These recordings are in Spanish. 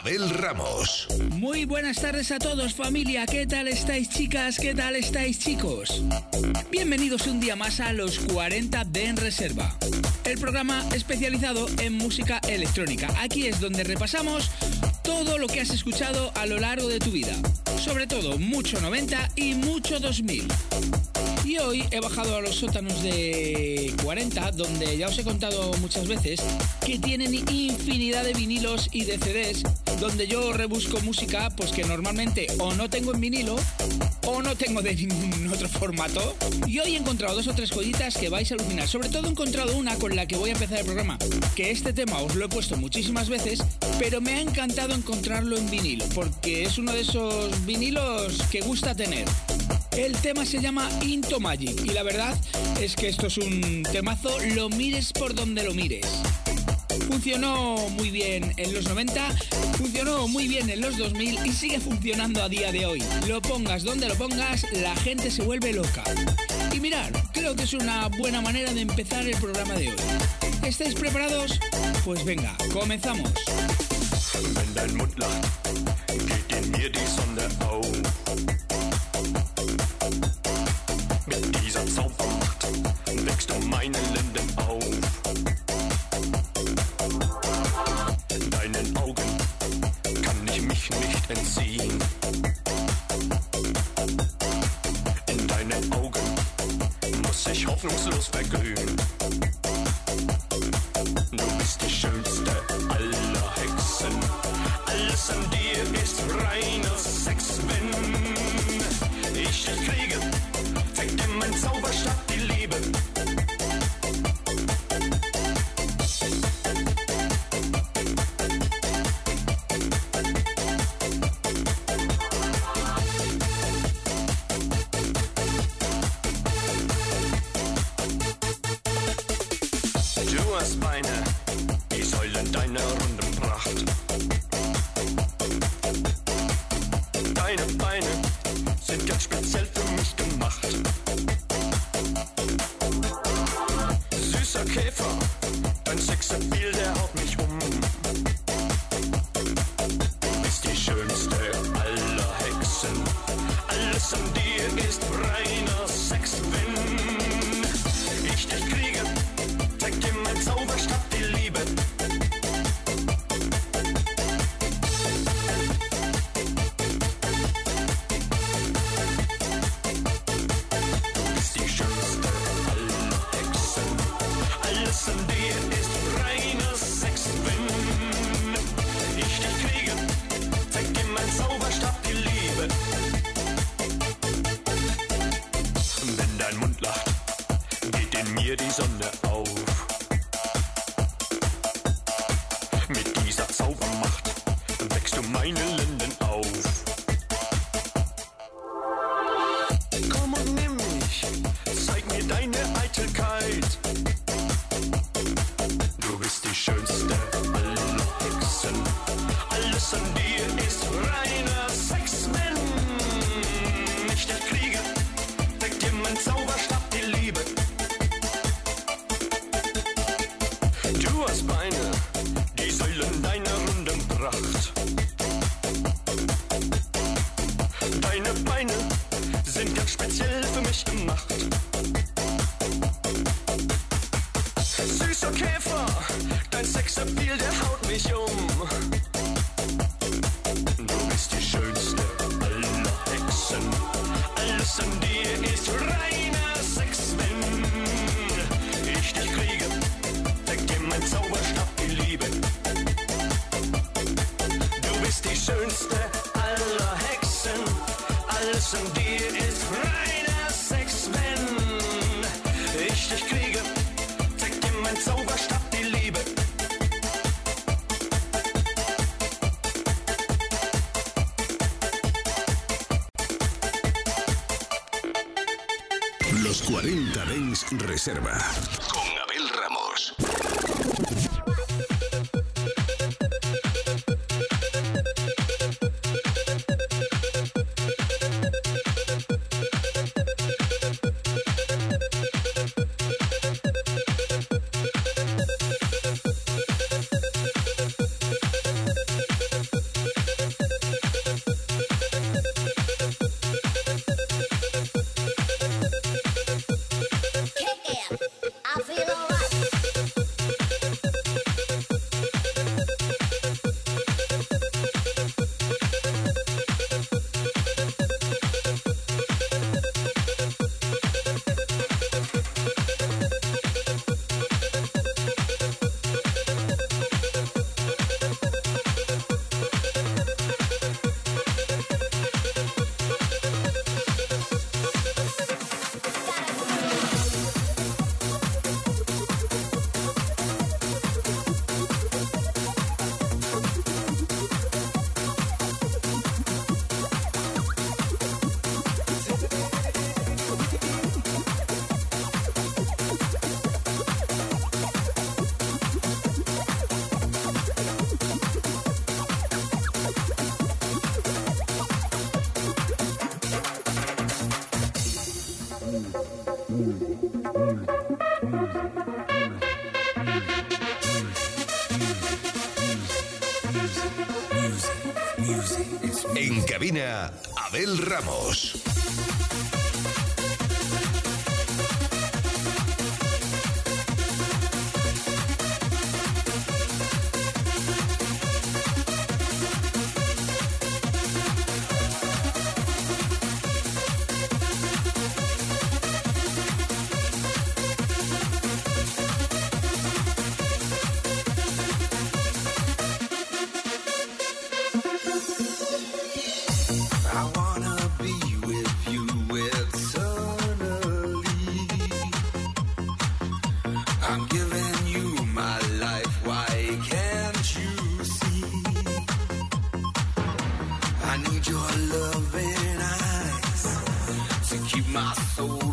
Abel Ramos. Muy buenas tardes a todos familia, ¿qué tal estáis chicas? ¿Qué tal estáis chicos? Bienvenidos un día más a los 40 de En Reserva, el programa especializado en música electrónica. Aquí es donde repasamos todo lo que has escuchado a lo largo de tu vida, sobre todo mucho 90 y mucho 2000. Y hoy he bajado a los sótanos de 40, donde ya os he contado muchas veces que tienen infinidad de vinilos y de CDs, donde yo rebusco música pues que normalmente o no tengo en vinilo o no tengo de ningún otro formato. Y hoy he encontrado dos o tres joyitas que vais a alucinar. Sobre todo he encontrado una con la que voy a empezar el programa, que este tema os lo he puesto muchísimas veces, pero me ha encantado encontrarlo en vinilo, porque es uno de esos vinilos que gusta tener. El tema se llama Into Magic y la verdad es que esto es un temazo, lo mires por donde lo mires. Funcionó muy bien en los 90, funcionó muy bien en los 2000 y sigue funcionando a día de hoy. Lo pongas donde lo pongas, la gente se vuelve loca. Y mirad, creo que es una buena manera de empezar el programa de hoy. ¿Estáis preparados? Pues venga, comenzamos. från Sundsvall Reserva. Abel Ramos. My soul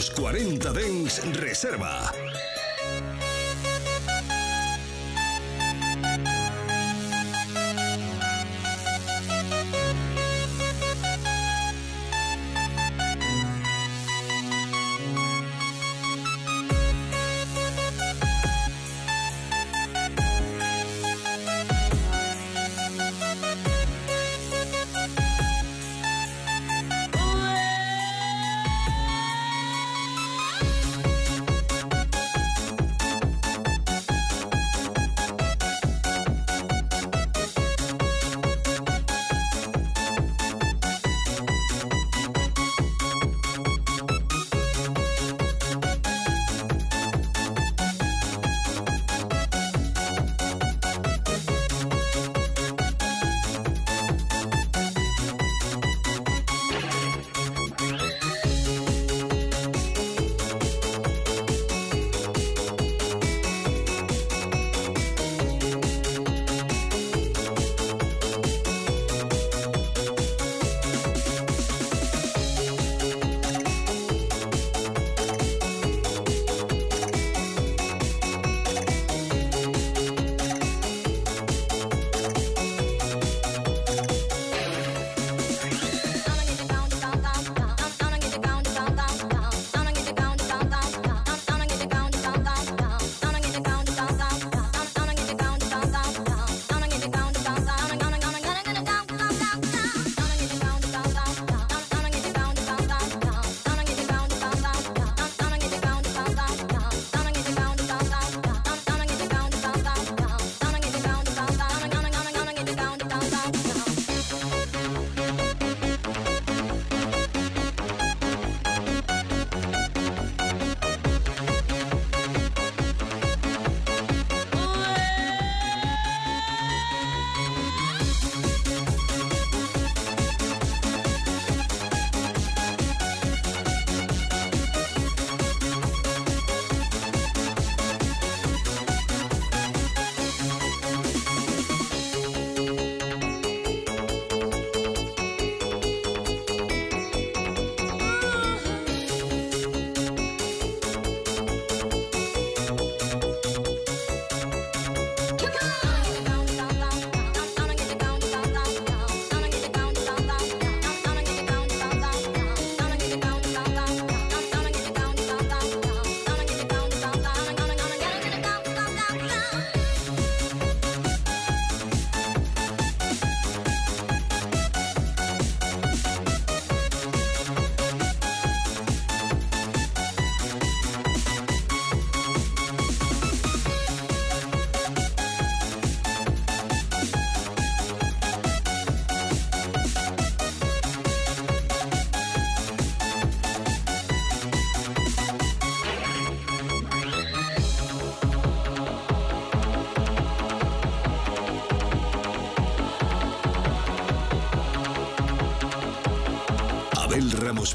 Los 40 Dens Reserva.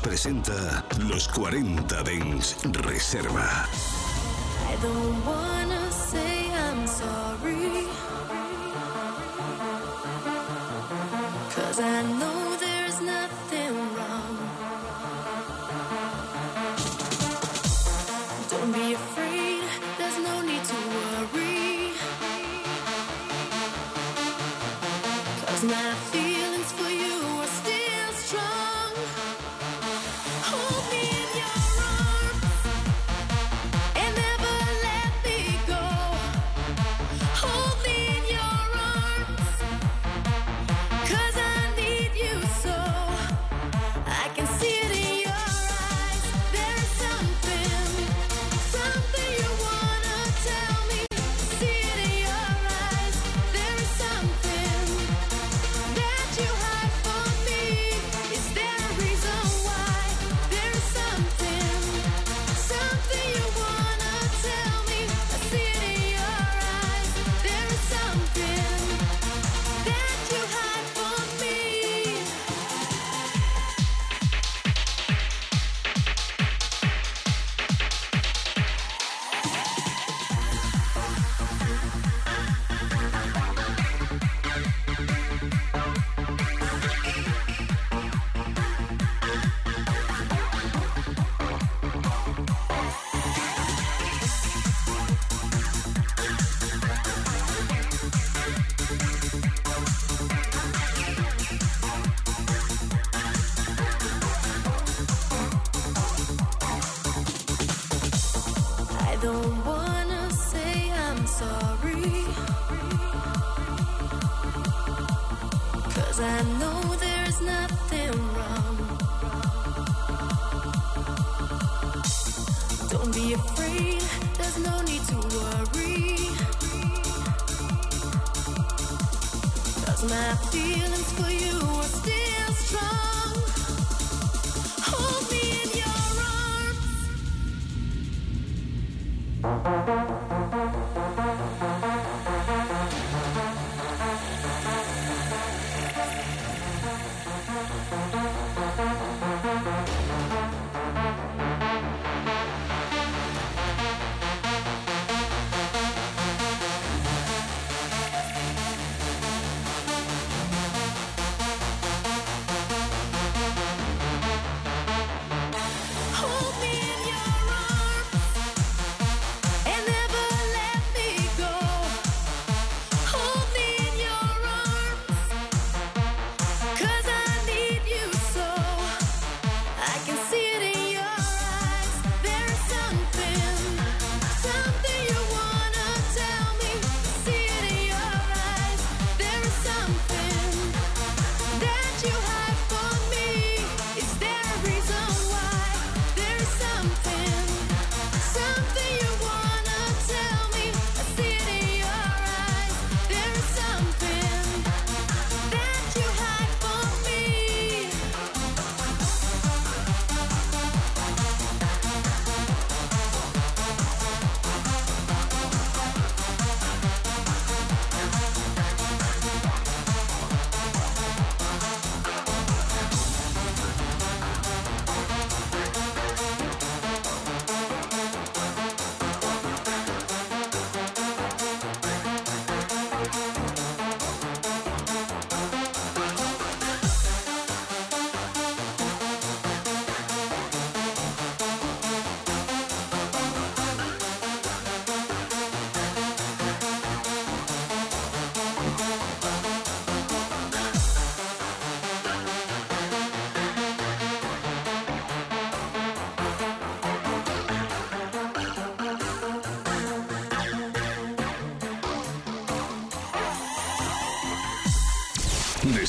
presenta Los 40 Dens Reserva.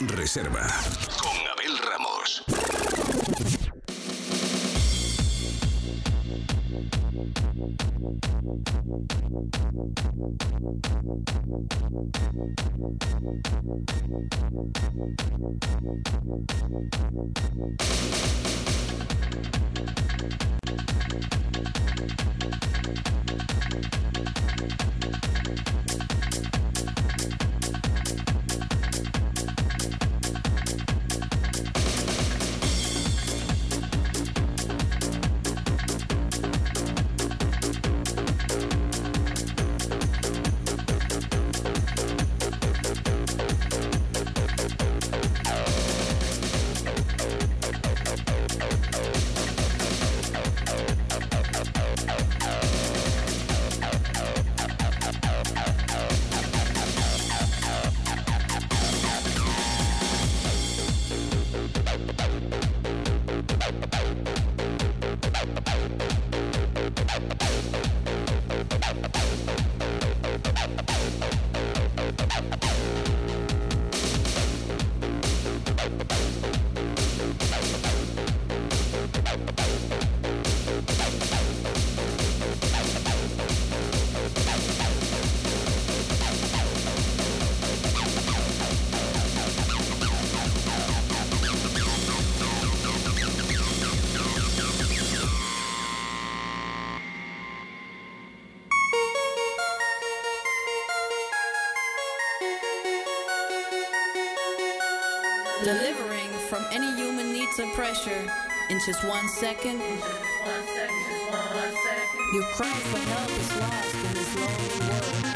Reserva. From any human needs of pressure. In just one second. Your cry for help is lost in this lonely world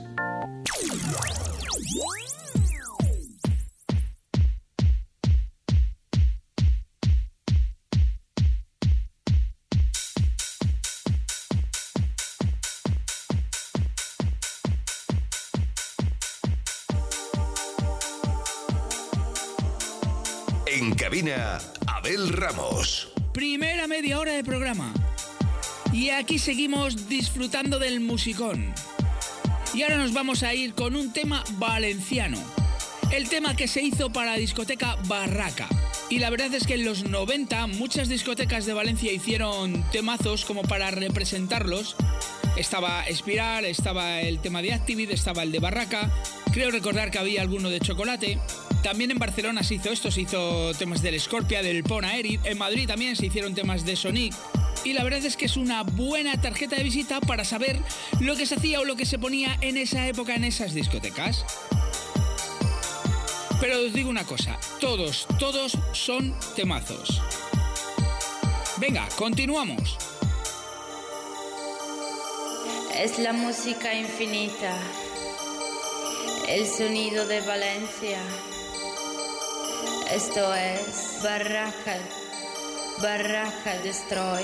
Media hora de programa. Y aquí seguimos disfrutando del musicón. Y ahora nos vamos a ir con un tema valenciano. El tema que se hizo para la discoteca Barraca. Y la verdad es que en los 90 muchas discotecas de Valencia hicieron temazos como para representarlos. Estaba Espiral, estaba el tema de Activit, estaba el de Barraca. Creo recordar que había alguno de Chocolate. También en Barcelona se hizo esto, se hizo temas del Scorpia, del Pona Erit. En Madrid también se hicieron temas de Sonic. Y la verdad es que es una buena tarjeta de visita para saber lo que se hacía o lo que se ponía en esa época en esas discotecas. Pero os digo una cosa, todos, todos son temazos. Venga, continuamos. Es la música infinita, el sonido de Valencia. Esto es Barraca, Barraca Destroy.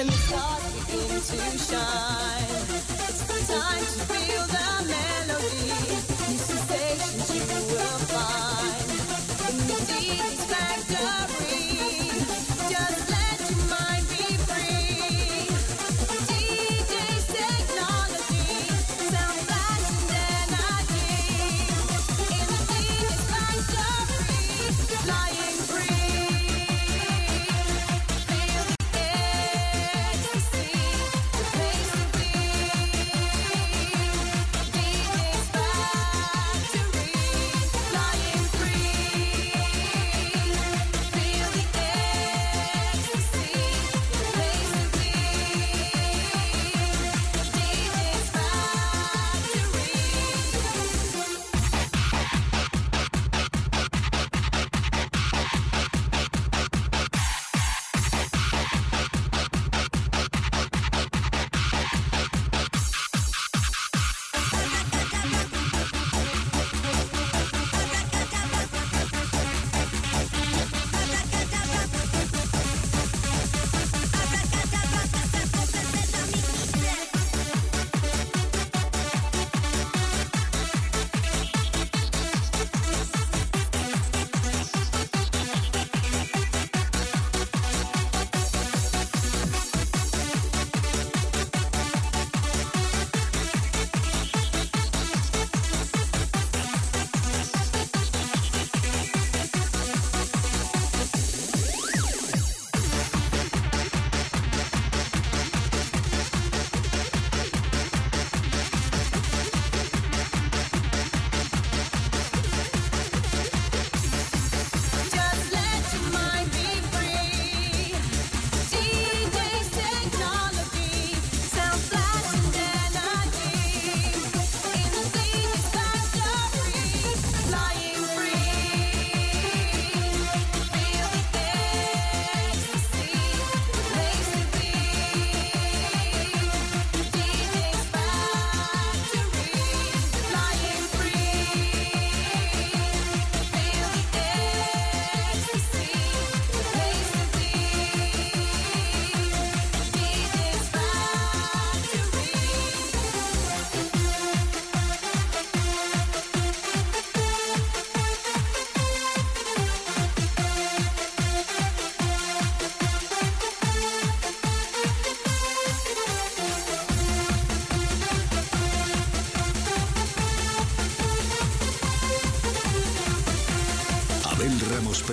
When the stars begin to shine.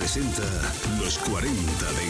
presenta Los 40 de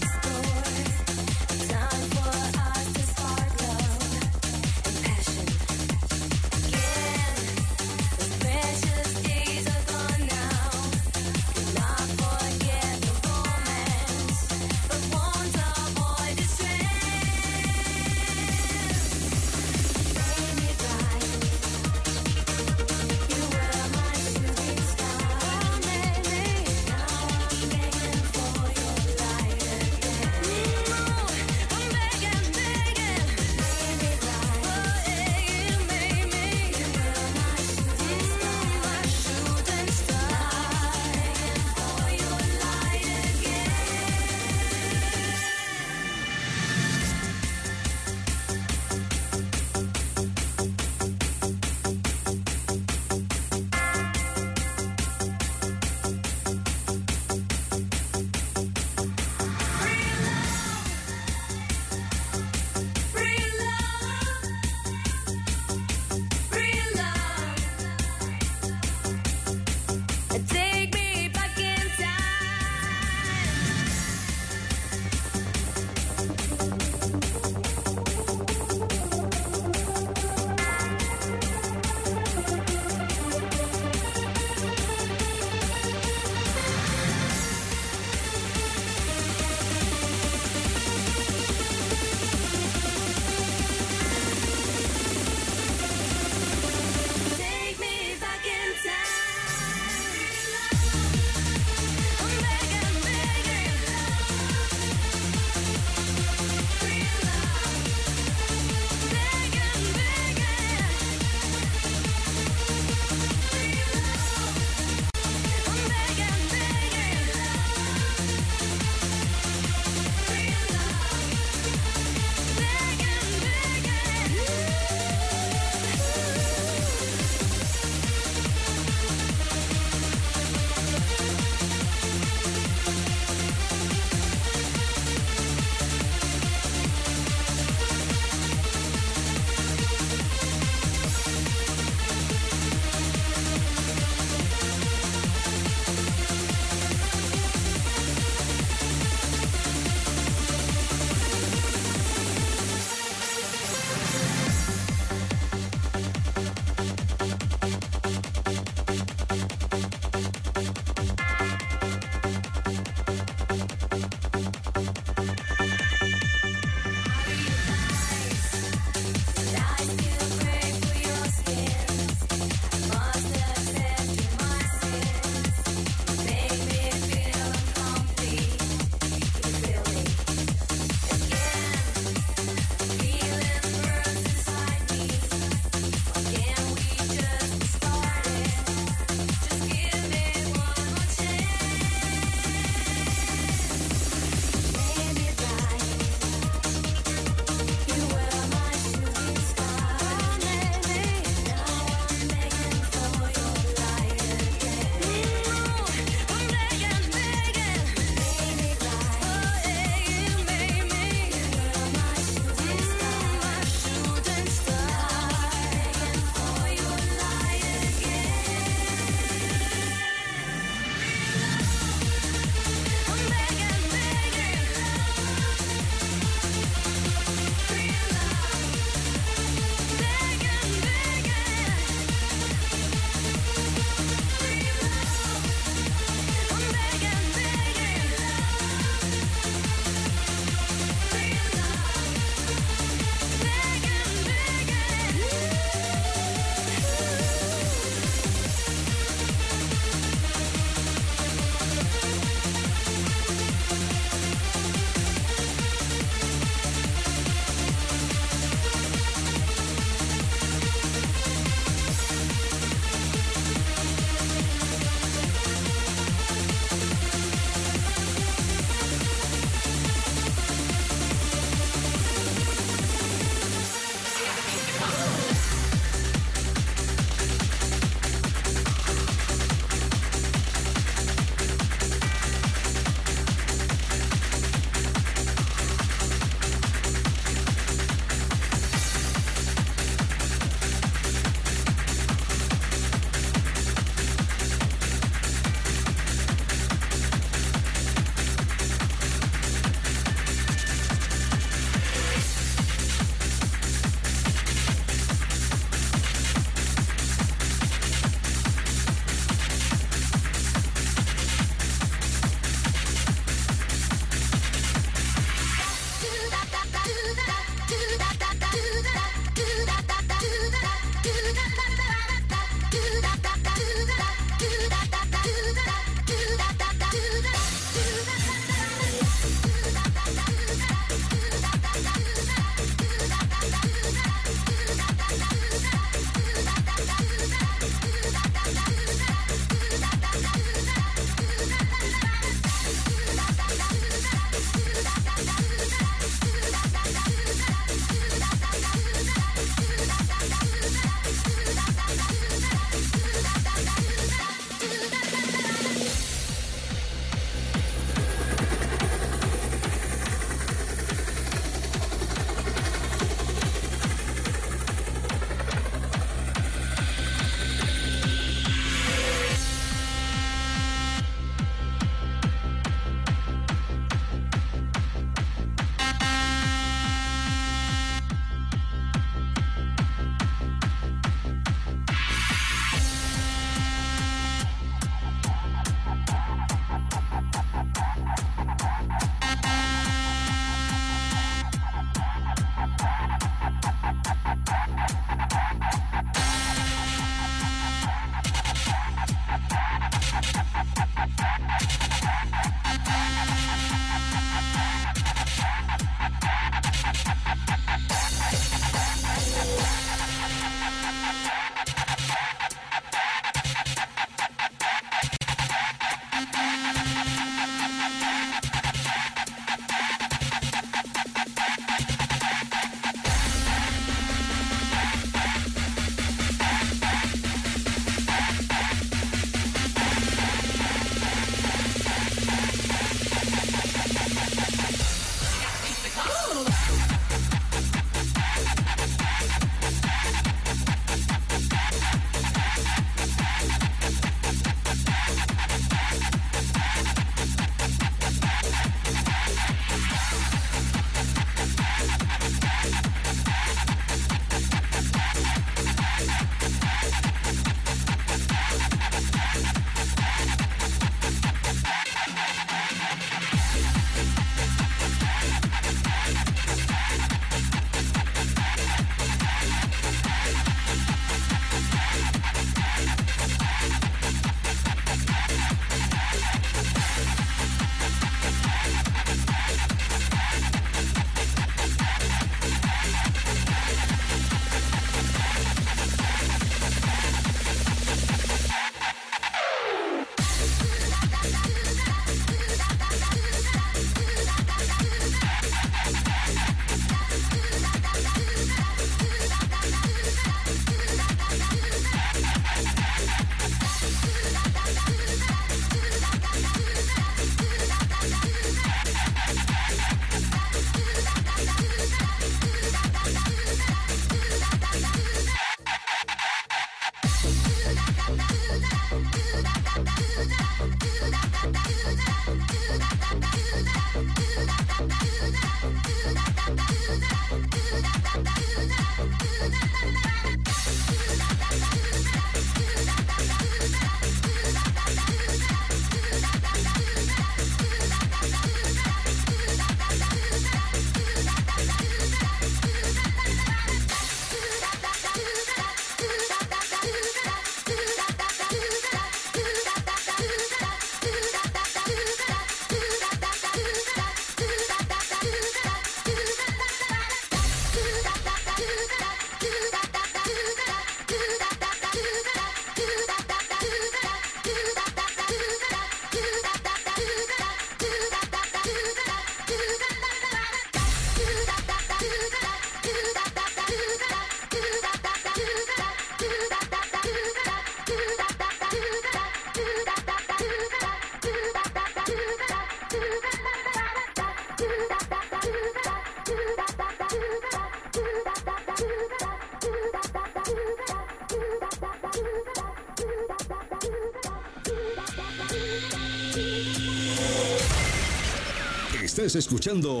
Estás escuchando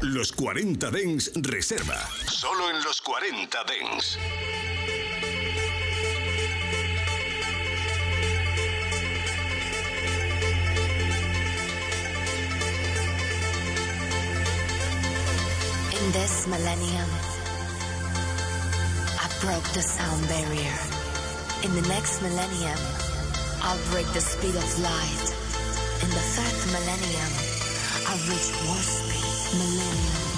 Los 40 Dens Reserva. Solo en los 40 Dens. In this millennium, I broke the sound barrier. In the next millennium, I'll break the speed of light. In the third millennium, I'll reach warp speed. Millennium, millennium.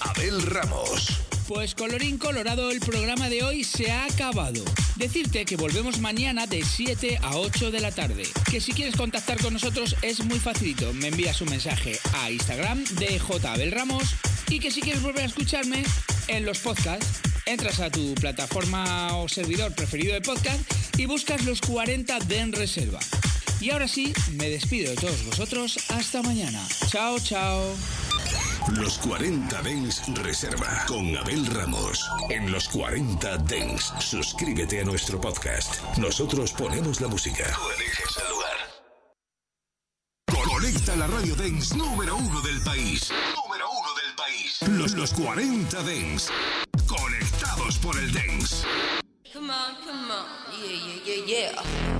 Abel Ramos. Pues colorín colorado, el programa de hoy se ha acabado. Decirte que volvemos mañana de 7 a 8 de la tarde. Que si quieres contactar con nosotros es muy facilito. Me envías un mensaje a Instagram de J. Abel Ramos y que si quieres volver a escucharme en los podcasts, entras a tu plataforma o servidor preferido de podcast y buscas los 40 de en reserva. Y ahora sí, me despido de todos vosotros. Hasta mañana. Chao, chao. Los 40 Dens Reserva con Abel Ramos. En los 40 Dens, suscríbete a nuestro podcast. Nosotros ponemos la música. Tú eliges el lugar. Conecta la radio Dens número uno del país. Número uno del país. Los, los 40 Dents. Conectados por el Dents. Come on, come on. Yeah, yeah, yeah, yeah.